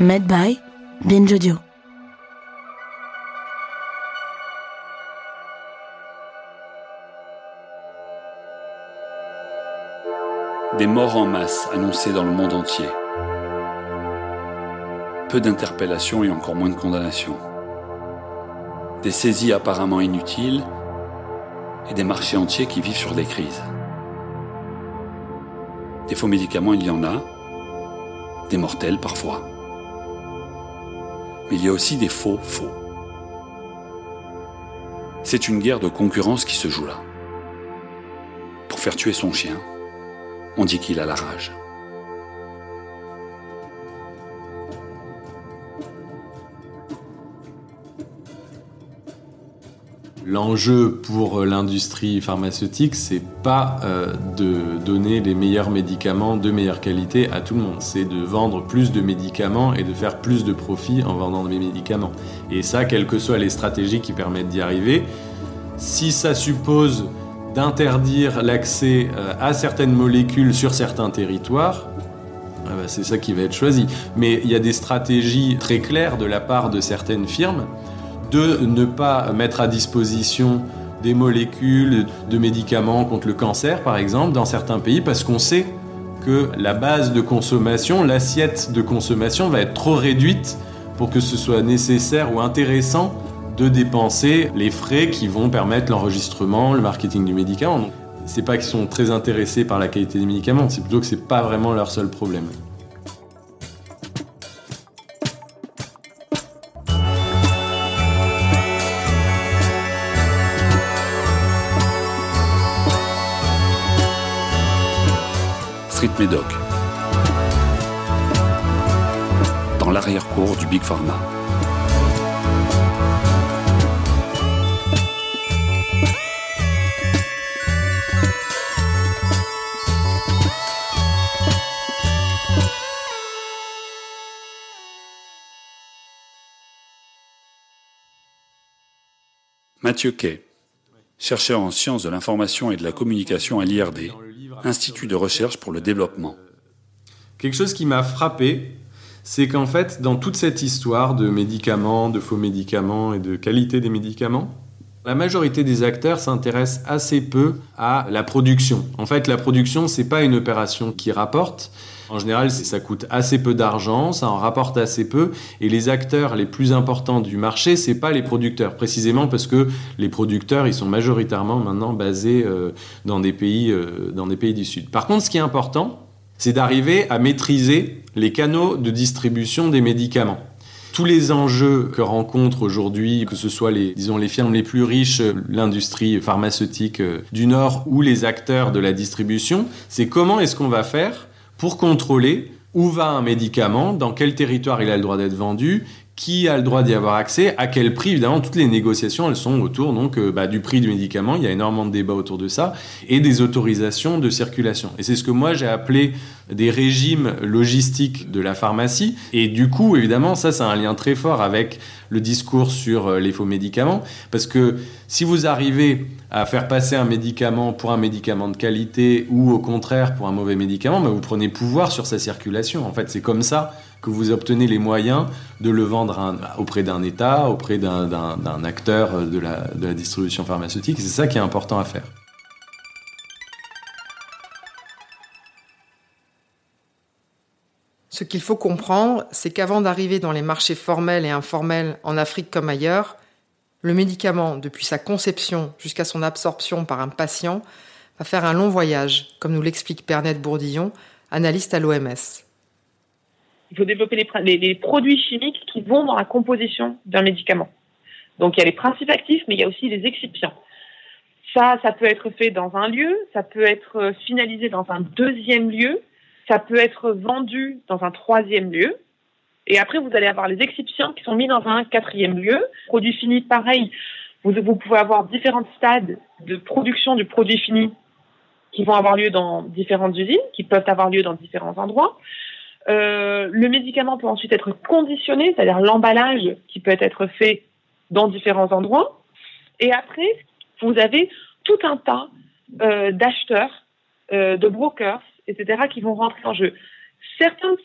Made by Binge. Des morts en masse annoncées dans le monde entier. Peu d'interpellations et encore moins de condamnations. Des saisies apparemment inutiles et des marchés entiers qui vivent sur des crises. Des faux médicaments, il y en a, des mortels parfois. Il y a aussi des faux faux. C'est une guerre de concurrence qui se joue là. Pour faire tuer son chien, on dit qu'il a la rage. L'enjeu pour l'industrie pharmaceutique, c'est pas euh, de donner les meilleurs médicaments de meilleure qualité à tout le monde, c'est de vendre plus de médicaments et de faire plus de profit en vendant des médicaments. Et ça, quelles que soient les stratégies qui permettent d'y arriver, si ça suppose d'interdire l'accès euh, à certaines molécules sur certains territoires, ah bah, c'est ça qui va être choisi. Mais il y a des stratégies très claires de la part de certaines firmes de ne pas mettre à disposition des molécules de médicaments contre le cancer, par exemple, dans certains pays, parce qu'on sait que la base de consommation, l'assiette de consommation va être trop réduite pour que ce soit nécessaire ou intéressant de dépenser les frais qui vont permettre l'enregistrement, le marketing du médicament. C'est pas qu'ils sont très intéressés par la qualité des médicaments, c'est plutôt que c'est pas vraiment leur seul problème. Street. Dans l'arrière-cour du Big Pharma. Mathieu Kay, chercheur en sciences de l'information et de la communication à l'IRD, Institut de recherche pour le développement. Quelque chose qui m'a frappé, c'est qu'en fait, dans toute cette histoire de médicaments, de faux médicaments et de qualité des médicaments, la majorité des acteurs s'intéressent assez peu à la production. En fait, la production, c'est pas une opération qui rapporte. En général, ça coûte assez peu d'argent, ça en rapporte assez peu, et les acteurs les plus importants du marché, c'est pas les producteurs, précisément parce que les producteurs, ils sont majoritairement maintenant basés euh, dans des pays, euh, dans des pays du Sud. Par contre, ce qui est important, c'est d'arriver à maîtriser les canaux de distribution des médicaments tous les enjeux que rencontrent aujourd'hui, que ce soit les, firmes les plus riches, l'industrie pharmaceutique euh, du Nord ou les acteurs de la distribution, c'est comment est-ce qu'on va faire pour contrôler où va un médicament, dans quel territoire il a le droit d'être vendu, qui a le droit d'y avoir accès, à quel prix? Évidemment, toutes les négociations, elles sont autour donc euh, bah, du prix du médicament. Il y a énormément de débats autour de ça et des autorisations de circulation. Et c'est ce que moi j'ai appelé des régimes logistiques de la pharmacie. Et du coup, évidemment, ça, c'est un lien très fort avec le discours sur euh, les faux médicaments, parce que si vous arrivez à faire passer un médicament pour un médicament de qualité ou au contraire pour un mauvais médicament, bah, vous prenez pouvoir sur sa circulation. En fait, c'est comme ça que vous obtenez les moyens de le vendre auprès d'un État, auprès d'un acteur de la, de la distribution pharmaceutique. C'est ça qui est important à faire. Ce qu'il faut comprendre, c'est qu'avant d'arriver dans les marchés formels et informels en Afrique comme ailleurs, le médicament, depuis sa conception jusqu'à son absorption par un patient, va faire un long voyage, comme nous l'explique Bernette Bourdillon, analyste à l'OMS. Il faut développer les, produits chimiques qui vont dans la composition d'un médicament. Donc il y a les principes actifs, mais il y a aussi les excipients. Ça, ça peut être fait dans un lieu, ça peut être finalisé dans un deuxième lieu, ça peut être vendu dans un troisième lieu. Et après, vous allez avoir les exceptions qui sont mis dans un quatrième lieu. Produit fini, pareil. Vous pouvez avoir différents stades de production du produit fini qui vont avoir lieu dans différentes usines, qui peuvent avoir lieu dans différents endroits. Euh, le médicament peut ensuite être conditionné, c'est-à-dire l'emballage qui peut être fait dans différents endroits. Et après, vous avez tout un tas euh, d'acheteurs, euh, de brokers, etc., qui vont rentrer en jeu. Certaines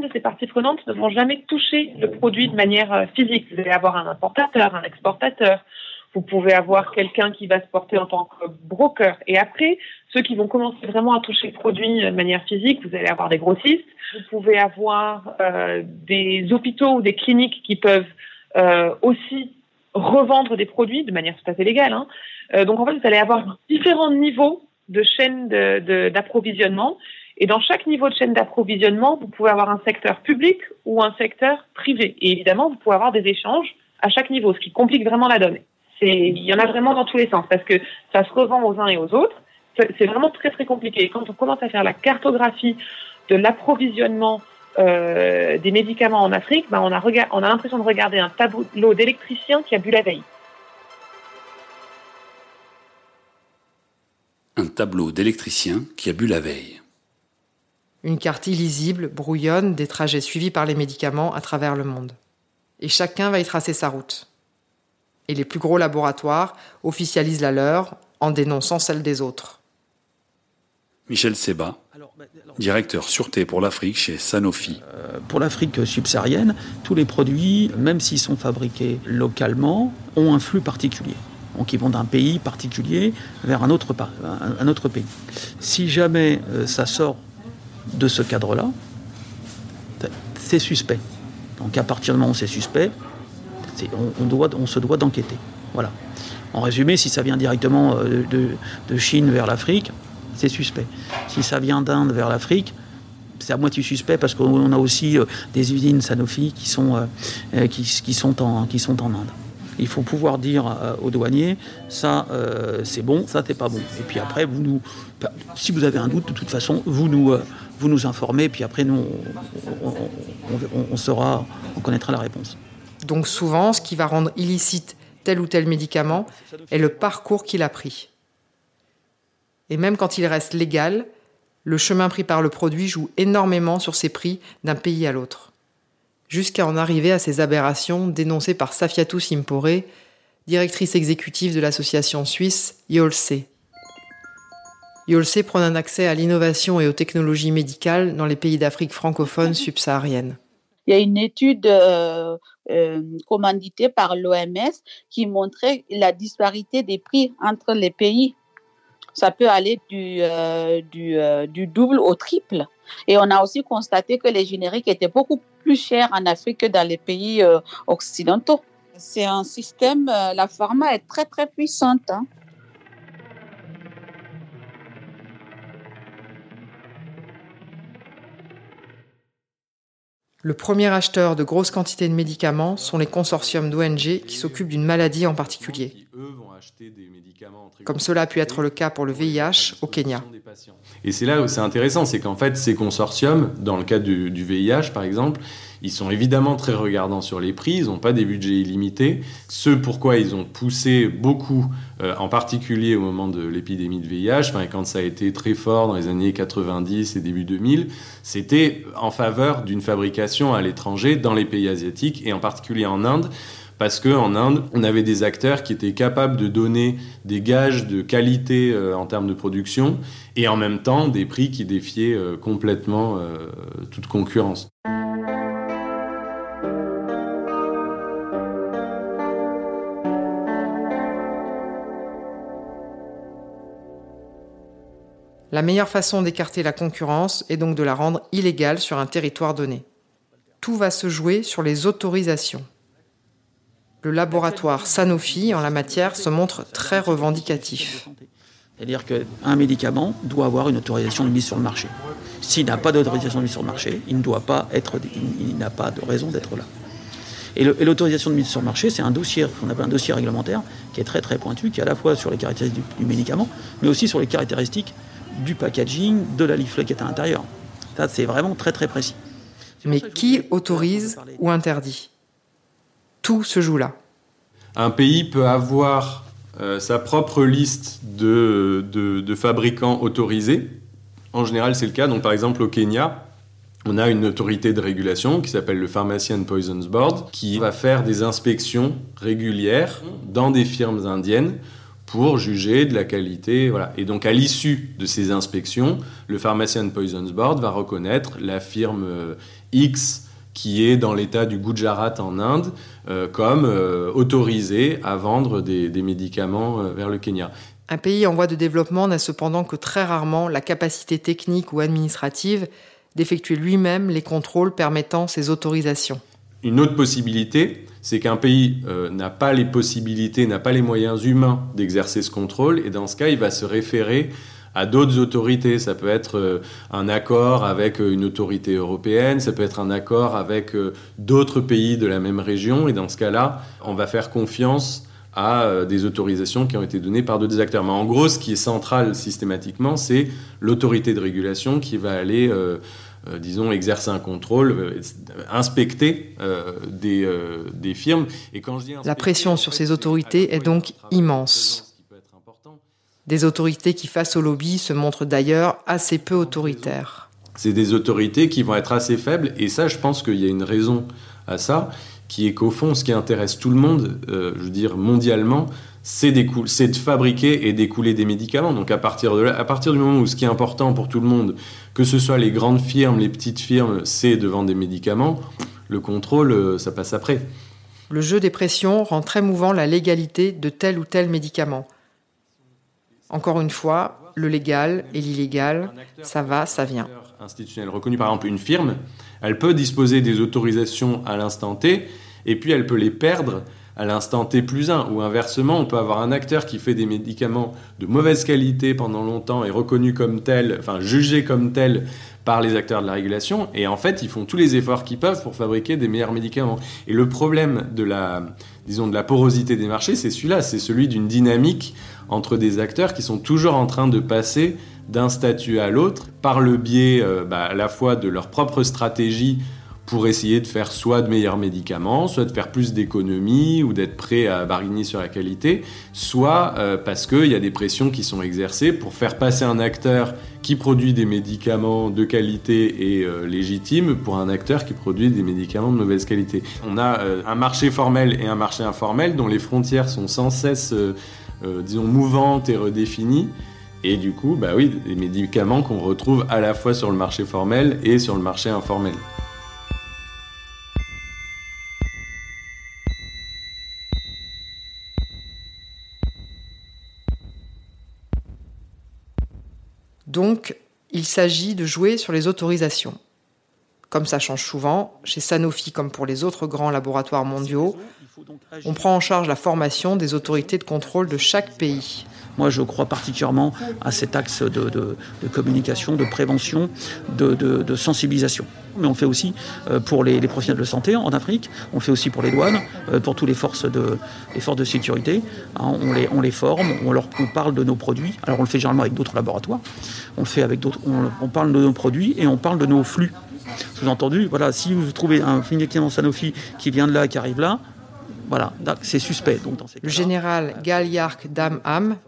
de ces parties prenantes ne vont jamais toucher le produit de manière physique. Vous allez avoir un importateur, un exportateur. Vous pouvez avoir quelqu'un qui va se porter en tant que broker. Et après, ceux qui vont commencer vraiment à toucher le produit de manière physique, vous allez avoir des grossistes. Vous pouvez avoir euh, des hôpitaux ou des cliniques qui peuvent euh, aussi revendre des produits de manière tout à fait légale. Hein. Euh, donc en fait, vous allez avoir différents niveaux de chaîne d'approvisionnement. De, et dans chaque niveau de chaîne d'approvisionnement, vous pouvez avoir un secteur public ou un secteur privé. Et évidemment, vous pouvez avoir des échanges à chaque niveau, ce qui complique vraiment la donne. Il y en a vraiment dans tous les sens parce que ça se revend aux uns et aux autres. C'est vraiment très très compliqué. quand on commence à faire la cartographie de l'approvisionnement euh, des médicaments en Afrique, ben on a, on a l'impression de regarder un tableau d'électricien qui a bu la veille. Un tableau d'électricien qui a bu la veille une carte illisible, brouillonne des trajets suivis par les médicaments à travers le monde. Et chacun va y tracer sa route. Et les plus gros laboratoires officialisent la leur en dénonçant celle des autres. Michel Seba, directeur sûreté pour l'Afrique chez Sanofi. Euh, pour l'Afrique subsaharienne, tous les produits, même s'ils sont fabriqués localement, ont un flux particulier. Donc ils vont d'un pays particulier vers un autre, un autre pays. Si jamais euh, ça sort de ce cadre-là, c'est suspect. Donc à partir du moment où c'est suspect, on, doit, on se doit d'enquêter. Voilà. En résumé, si ça vient directement euh, de, Chine vers l'Afrique, c'est suspect. Si ça vient d'Inde vers l'Afrique, c'est à moitié suspect parce qu'on a aussi euh, des usines Sanofi qui sont, euh, qui, sont en, qui sont en Inde. Il faut pouvoir dire aux douaniers, ça c'est bon, ça c'est pas bon. Et puis après, vous nous, si vous avez un doute, de toute façon, vous nous, vous nous informez, puis après, nous, on, saura, on connaîtra la réponse. Donc souvent, ce qui va rendre illicite tel ou tel médicament est le parcours qu'il a pris. Et même quand il reste légal, le chemin pris par le produit joue énormément sur ses prix d'un pays à l'autre. Jusqu'à en arriver à ces aberrations dénoncées par Safiatou Simpore, directrice exécutive de l'association suisse YOLSE. Yolse prend un accès à l'innovation et aux technologies médicales dans les pays d'Afrique francophone subsaharienne. Il y a une étude euh, euh, commanditée par l'OMS qui montrait la disparité des prix entre les pays. Ça peut aller du, euh, du, double au triple. Et on a aussi constaté que les génériques étaient beaucoup plus chers en Afrique que dans les pays occidentaux. C'est un système, la pharma est très très puissante. Hein. Le premier acheteur de grosses quantités de médicaments sont les consortiums d'ONG qui s'occupent d'une maladie en particulier. Comme cela a pu être le cas pour le VIH au Kenya. Et c'est là où c'est intéressant, c'est qu'en fait, ces consortiums, dans le cas du, du VIH par exemple, ils sont évidemment très regardants sur les prix, ils n'ont pas des budgets illimités. Ce pourquoi ils ont poussé beaucoup, euh, en particulier au moment de l'épidémie de VIH, enfin, quand ça a été très fort dans les années 90 et début 2000, c'était en faveur d'une fabrication à l'étranger dans les pays asiatiques et en particulier en Inde parce qu'en Inde, on avait des acteurs qui étaient capables de donner des gages de qualité euh, en termes de production et en même temps des prix qui défiaient euh, complètement toute concurrence. La meilleure façon d'écarter la concurrence est donc de la rendre illégale sur un territoire donné. Tout va se jouer sur les autorisations. Le laboratoire Sanofi en la matière se montre très revendicatif. C'est-à-dire qu'un médicament doit avoir une autorisation de mise sur le marché. S'il n'a pas d'autorisation de mise sur le marché, il ne doit pas être, il n'a pas de raison d'être là. Et l'autorisation de mise sur le marché, c'est un dossier qu'on appelle un dossier réglementaire qui est très très pointu, qui est à la fois sur les caractéristiques du, médicament, mais aussi sur les caractéristiques du packaging, de la leaflet qui est à l'intérieur. Ça, c'est vraiment très très précis. Mais qui autorise ou interdit? Tout se joue là. Un pays peut avoir euh, sa propre liste de, fabricants autorisés. En général, c'est le cas. Donc, par exemple, au Kenya, on a une autorité de régulation qui s'appelle le Pharmacy and Poisons Board qui va faire des inspections régulières dans des firmes indiennes pour juger de la qualité. Voilà. Et donc, à l'issue de ces inspections, le Pharmacy and Poisons Board va reconnaître la firme euh, X qui est dans l'état du Gujarat en Inde euh, comme euh, autorisée à vendre des, des médicaments vers le Kenya. Un pays en voie de développement n'a cependant que très rarement la capacité technique ou administrative d'effectuer lui-même les contrôles permettant ces autorisations. Une autre possibilité, c'est qu'un pays euh, n'a pas les possibilités, n'a pas les moyens humains d'exercer ce contrôle, et dans ce cas, il va se référer à d'autres autorités. Ça peut être euh, un accord avec euh, une autorité européenne, ça peut être un accord avec d'autres pays de la même région, et dans ce cas-là, on va faire confiance à des autorisations qui ont été données par d'autres acteurs. Mais en gros, ce qui est central systématiquement, c'est l'autorité de régulation qui va aller euh, disons, exercer un contrôle, euh, inspecter euh, des, des, firmes. Et quand je dis La pression sur ces autorités est donc immense. Des autorités qui, face au lobby, se montrent d'ailleurs assez peu autoritaires. C'est des autorités qui vont être assez faibles, et ça, je pense qu'il y a une raison à ça, qui est qu'au fond, ce qui intéresse tout le monde, je veux dire mondialement, c'est de fabriquer et d'écouler des médicaments. Donc à partir, de là, à partir du moment où ce qui est important pour tout le monde, que ce soit les grandes firmes, les petites firmes, c'est de vendre des médicaments, le contrôle, euh, ça passe après. Le jeu des pressions rend très mouvant la légalité de tel ou tel médicament. Encore une fois, le légal et l'illégal, ça va, ça vient. Institutionnel reconnu par exemple une firme, elle peut disposer des autorisations à l'instant T, et puis elle peut les perdre à l'instant T plus 1, ou inversement, on peut avoir un acteur qui fait des médicaments de mauvaise qualité pendant longtemps et reconnu comme tel, enfin jugé comme tel par les acteurs de la régulation, et en fait, ils font tous les efforts qu'ils peuvent pour fabriquer des meilleurs médicaments. Et le problème de la, disons, de la porosité des marchés, c'est celui-là, c'est celui d'une dynamique entre des acteurs qui sont toujours en train de passer d'un statut à l'autre par le biais euh, bah, à la fois de leur propre stratégie pour essayer de faire soit de meilleurs médicaments, soit de faire plus d'économies ou d'être prêt à barguiner sur la qualité, soit euh, parce qu'il y a des pressions qui sont exercées pour faire passer un acteur qui produit des médicaments de qualité et euh, légitimes pour un acteur qui produit des médicaments de mauvaise qualité. On a euh, un marché formel et un marché informel dont les frontières sont sans cesse, disons, mouvantes et redéfinies. Et du coup, bah oui, des médicaments qu'on retrouve à la fois sur le marché formel et sur le marché informel. Donc, il s'agit de jouer sur les autorisations. Comme ça change souvent, chez Sanofi comme pour les autres grands laboratoires mondiaux, on prend en charge la formation des autorités de contrôle de chaque pays. Moi, je crois particulièrement à cet axe de, communication, de prévention, de, sensibilisation. Mais on fait aussi euh, pour les, professionnels de santé en Afrique, on fait aussi pour les douanes, euh, pour toutes les forces de, forces de sécurité. Hein, on, les, on les forme, on leur parle de nos produits. Alors on le fait généralement avec d'autres laboratoires. On fait avec. On, parle de nos produits et on parle de nos flux. Sous-entendu, voilà, si vous trouvez un médicament Sanofi qui vient de là, qui arrive là, voilà, c'est suspect. Donc le général Gal Yark Dam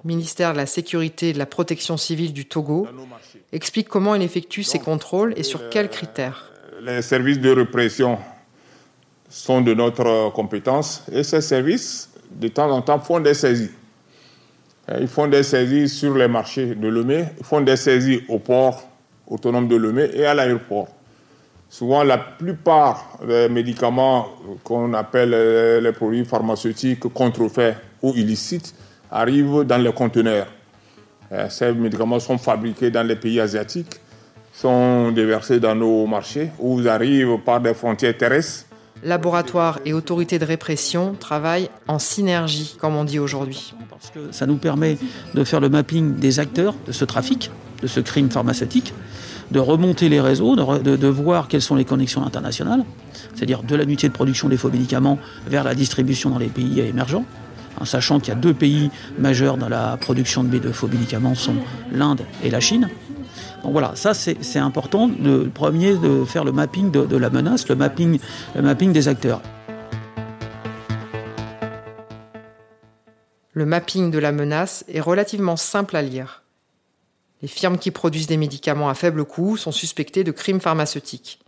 ministère de la Sécurité et de la Protection civile du Togo, explique comment il effectue ses contrôles et sur quels critères. Les services de répression sont de notre compétence et ces services, de temps en temps, font des saisies. Ils font des saisies sur les marchés de Lomé, ils font des saisies au port autonome de Lomé et à l'aéroport. Souvent, la plupart des médicaments qu'on appelle euh, les produits pharmaceutiques contrefaits ou illicites arrivent dans les conteneurs. Euh, ces médicaments sont fabriqués dans les pays asiatiques, sont déversés dans nos marchés ou arrivent par des frontières terrestres. Laboratoires et autorités de répression travaillent en synergie, comme on dit aujourd'hui. Parce que ça nous permet de faire le mapping des acteurs de ce trafic, de ce crime pharmaceutique, de remonter les réseaux, de, voir quelles sont les connexions internationales, c'est-à-dire de l'unité de production des faux médicaments vers la distribution dans les pays émergents en sachant qu'il y a deux pays majeurs dans la production de faux médicaments sont l'Inde et la Chine. Donc voilà, ça c'est important. Le premier, de faire le mapping de, la menace, le mapping des acteurs. Le mapping de la menace est relativement simple à lire. Les firmes qui produisent des médicaments à faible coût sont suspectées de crimes pharmaceutiques.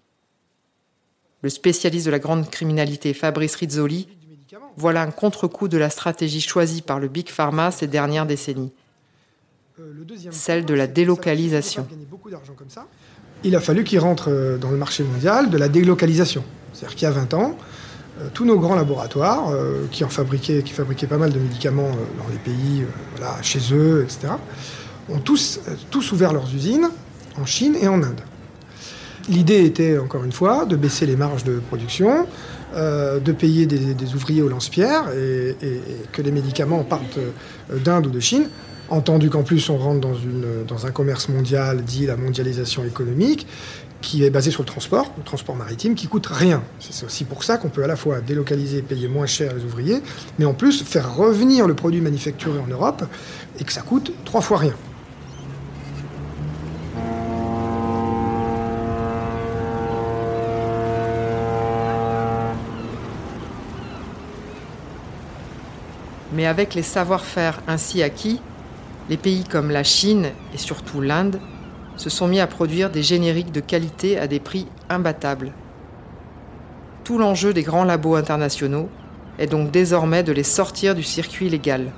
Le spécialiste de la grande criminalité Fabrice Rizzoli voilà un contre-coup de la stratégie choisie par le Big Pharma ces dernières décennies, euh, celle de la délocalisation. Il a fallu qu'il rentre euh, dans le marché mondial de la délocalisation. C'est-à-dire qu'il y a 20 ans, euh, tous nos grands laboratoires, fabriquaient, qui fabriquaient pas mal de médicaments dans les pays, chez eux, etc., ont tous, tous ouvert leurs usines en Chine et en Inde. L'idée était, encore une fois, de baisser les marges de production, euh, de payer des, ouvriers au lance-pierre et, que les médicaments partent euh, d'Inde ou de Chine. Entendu qu'en plus on rentre dans, une, dans un commerce mondial dit la mondialisation économique, qui est basé sur le transport, le transport maritime, qui coûte rien. C'est aussi pour ça qu'on peut à la fois délocaliser, payer moins cher les ouvriers, mais en plus faire revenir le produit manufacturé en Europe et que ça coûte trois fois rien. Mais avec les savoir-faire ainsi acquis, les pays comme la Chine et surtout l'Inde se sont mis à produire des génériques de qualité à des prix imbattables. Tout l'enjeu des grands labos internationaux est donc désormais de les sortir du circuit légal.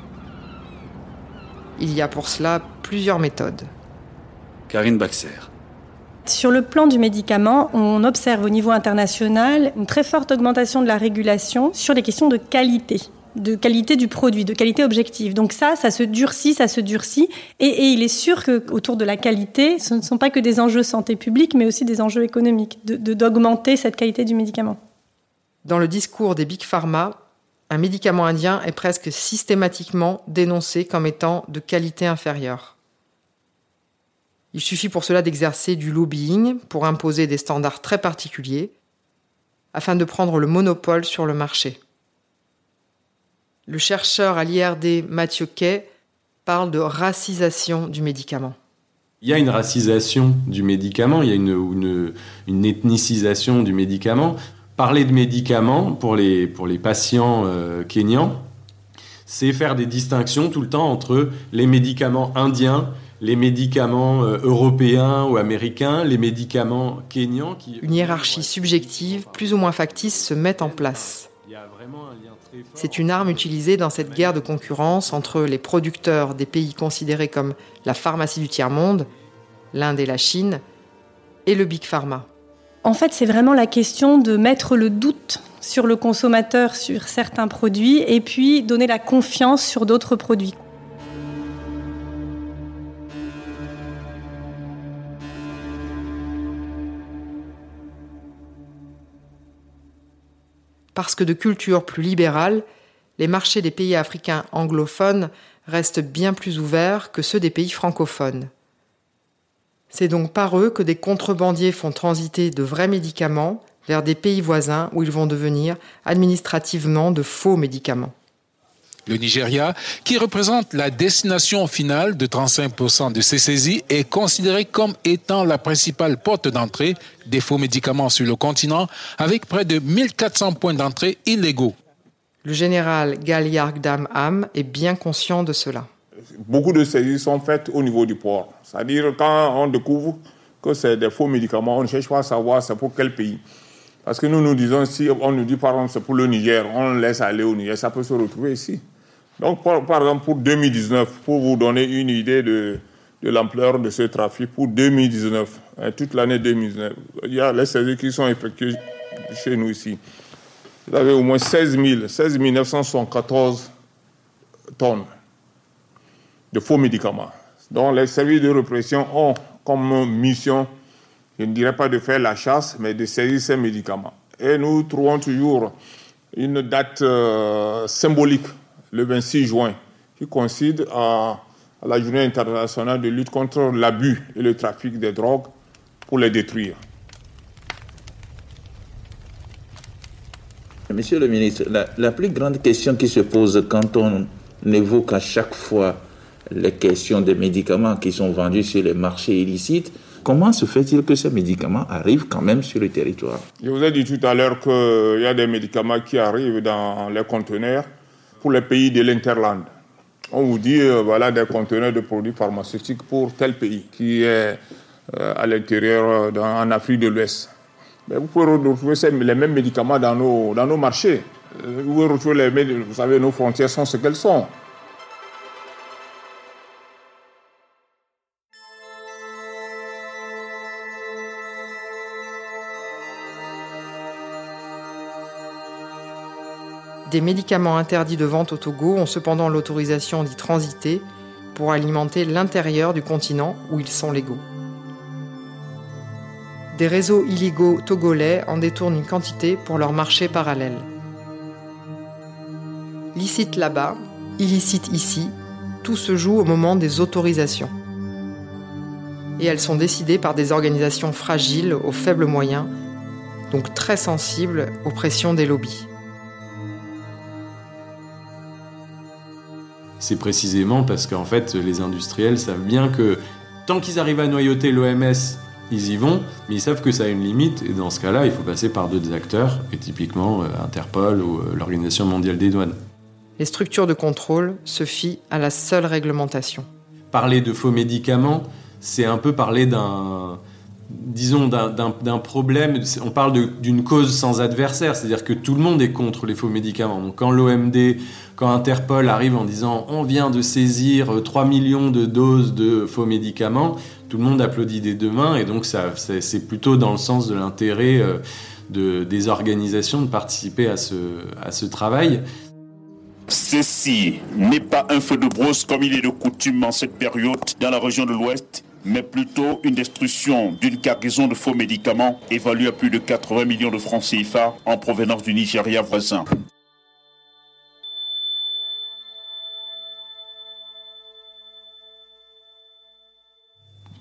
Il y a pour cela plusieurs méthodes. Karine Baxer. Sur le plan du médicament, on observe au niveau international une très forte augmentation de la régulation sur les questions de qualité de qualité du produit, de qualité objective. Donc ça, ça se durcit, ça se durcit. Et, il est sûr qu'autour de la qualité, ce ne sont pas que des enjeux santé publique, mais aussi des enjeux économiques, de, d'augmenter cette qualité du médicament. Dans le discours des big pharma, un médicament indien est presque systématiquement dénoncé comme étant de qualité inférieure. Il suffit pour cela d'exercer du lobbying pour imposer des standards très particuliers afin de prendre le monopole sur le marché. Le chercheur à l'IRD Mathieu Kay parle de racisation du médicament. Il y a une racisation du médicament, il y a une, ethnicisation du médicament. Parler de médicaments pour les, pour les patients euh, kényans, c'est faire des distinctions tout le temps entre les médicaments indiens, les médicaments euh, européens ou américains, les médicaments kényans. Qui... Une hiérarchie subjective, plus ou moins factice, se met en place. C'est une arme utilisée dans cette guerre de concurrence entre les producteurs des pays considérés comme la pharmacie du tiers-monde, l'Inde et la Chine, et le Big Pharma. En fait, c'est vraiment la question de mettre le doute sur le consommateur sur certains produits et puis donner la confiance sur d'autres produits. Parce que de culture plus libérale, les marchés des pays africains anglophones restent bien plus ouverts que ceux des pays francophones. C'est donc par eux que des contrebandiers font transiter de vrais médicaments vers des pays voisins où ils vont devenir administrativement de faux médicaments le Nigeria, qui représente la destination finale de 35% de ces saisies, est considéré comme étant la principale porte d'entrée des faux médicaments sur le continent, avec près de 1400 points d'entrée illégaux. Le général Galiargdam Am est bien conscient de cela. Beaucoup de saisies sont faites au niveau du port. C'est-à-dire quand on découvre que c'est des faux médicaments, on ne cherche pas à savoir c'est pour quel pays. Parce que nous nous disons, si on nous dit par exemple c'est pour le Niger, on laisse aller au Niger, ça peut se retrouver ici. Donc, par, exemple, pour 2019, pour vous donner une idée de, l'ampleur de ce trafic, pour 2019, hein, toute l'année 2019, il y a les saisies qui sont effectuées chez nous ici. Vous avez au moins 16 000, 16 974 tonnes de faux médicaments, dont les services de répression ont comme mission, je ne dirais pas de faire la chasse, mais de saisir ces médicaments. Et nous trouvons toujours une date euh, symbolique le 26 juin, qui coïncide à, la journée internationale de lutte contre l'abus et le trafic des drogues pour les détruire. Monsieur le ministre, la, plus grande question qui se pose quand on évoque à chaque fois les questions des médicaments qui sont vendus sur les marchés illicites, comment se fait-il que ces médicaments arrivent quand même sur le territoire? Je vous ai dit tout à l'heure qu'il y a des médicaments qui arrivent dans les conteneurs pour les pays de l'Interland. On vous dit, euh, voilà, des conteneurs de produits pharmaceutiques pour tel pays qui est euh, à l'intérieur, euh, en Afrique de l'Ouest vous pouvez retrouver les mêmes médicaments dans nos, dans nos marchés. Vous pouvez retrouver les, vous savez, nos frontières sont ce qu'elles sont. Des médicaments interdits de vente au Togo ont cependant l'autorisation d'y transiter pour alimenter l'intérieur du continent où ils sont légaux. Des réseaux illégaux togolais en détournent une quantité pour leur marché parallèle. Licite là-bas, illicite ici, tout se joue au moment des autorisations. Et elles sont décidées par des organisations fragiles aux faibles moyens, donc très sensibles aux pressions des lobbies. C'est précisément parce qu'en fait les industriels savent bien que tant qu'ils arrivent à noyauter l'OMS ils y vont, mais ils savent que ça a une limite, et dans ce cas-là, il faut passer par d'autres acteurs, et typiquement euh, Interpol ou euh, l'Organisation mondiale des douanes. Les structures de contrôle se fient à la seule réglementation. Parler de faux médicaments, c'est un peu parler d'un disons, d'un problème. On parle d'une cause sans adversaire, c'est-à-dire que tout le monde est contre les faux médicaments. Donc, quand l'OMD, quand Interpol arrive en disant on vient de saisir 3 millions de doses de faux médicaments, tout le monde applaudit des deux mains et donc c'est plutôt dans le sens de l'intérêt euh, de, des organisations de participer à ce, à ce travail. Ceci n'est pas un feu de brosse comme il est de coutume en cette période dans la région de l'Ouest mais plutôt une destruction d'une cargaison de faux médicaments évaluée à plus de 80 millions de francs CFA en provenance du Nigeria voisin.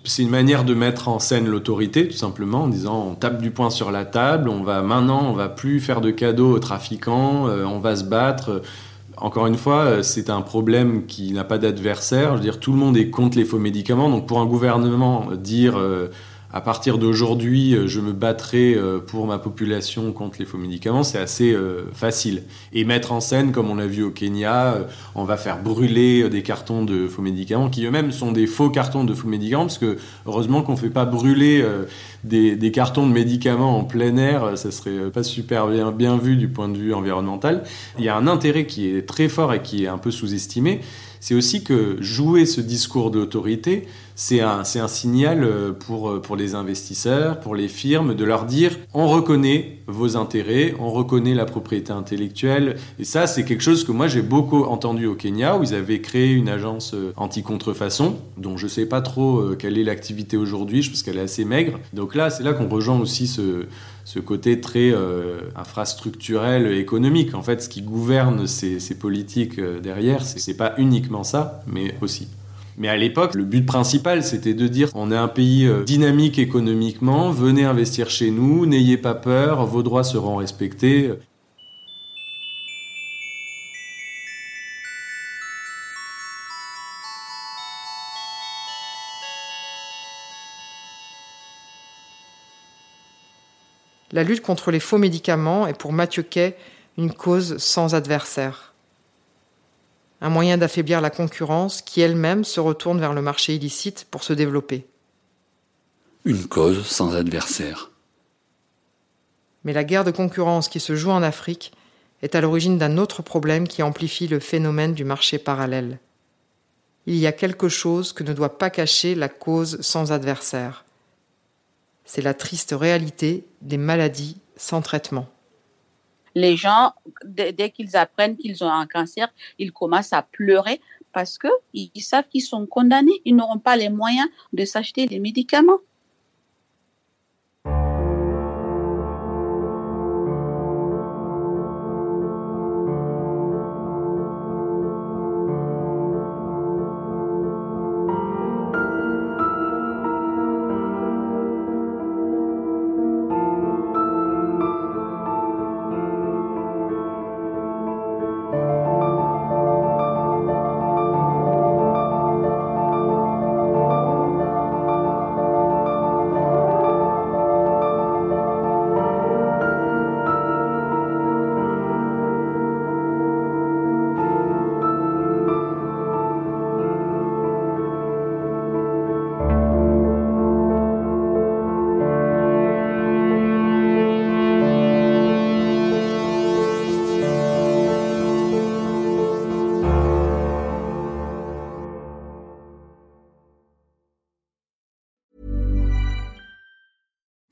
c'est une manière de mettre en scène l'autorité, tout simplement, en disant on tape du poing sur la table, on va maintenant, on va plus faire de cadeaux aux trafiquants, euh, on va se battre. Encore une fois, euh, c'est un problème qui n'a pas d'adversaire. Je veux dire, tout le monde est contre les faux médicaments. Donc, pour un gouvernement, dire euh, à partir d'aujourd'hui, euh, je me battrai euh, pour ma population contre les faux médicaments, c'est assez euh, facile. Et mettre en scène, comme on l'a vu au Kenya, on va faire brûler des cartons de faux médicaments, qui eux-mêmes sont des faux cartons de faux médicaments, parce que heureusement qu'on ne fait pas brûler des, cartons de médicaments en plein air, ça serait pas super bien, bien vu du point de vue environnemental. Il y a un intérêt qui est très fort et qui est un peu sous-estimé, c'est aussi que jouer ce discours d'autorité, c'est un, un, signal euh, pour, euh, pour les investisseurs, pour les firmes, de leur dire on reconnaît vos intérêts, on reconnaît la propriété intellectuelle. Et ça, c'est quelque chose que moi j'ai beaucoup entendu au Kenya, où ils avaient créé une agence euh, anti-contrefaçon, dont je ne sais pas trop quelle est l'activité aujourd'hui, je pense qu'elle est assez maigre. Donc là, c'est là qu'on rejoint aussi ce, ce côté très euh, infrastructurel, économique. En fait, ce qui gouverne ces, politiques euh, derrière, c'est pas uniquement ça, mais aussi. Mais à l'époque, le but principal, c'était de dire on est un pays euh, dynamique économiquement, venez investir chez nous, n'ayez pas peur, vos droits seront respectés. La lutte contre les faux médicaments est pour Mathieu Quay une cause sans adversaire. Un moyen d'affaiblir la concurrence qui elle-même se retourne vers le marché illicite pour se développer. Une cause sans adversaire. Mais la guerre de concurrence qui se joue en Afrique est à l'origine d'un autre problème qui amplifie le phénomène du marché parallèle. Il y a quelque chose que ne doit pas cacher la cause sans adversaire c'est la triste réalité des maladies sans traitement. Les gens, dès qu'ils apprennent qu'ils ont un cancer, ils commencent à pleurer parce qu'ils savent qu'ils sont condamnés. Ils n'auront pas les moyens de s'acheter des médicaments.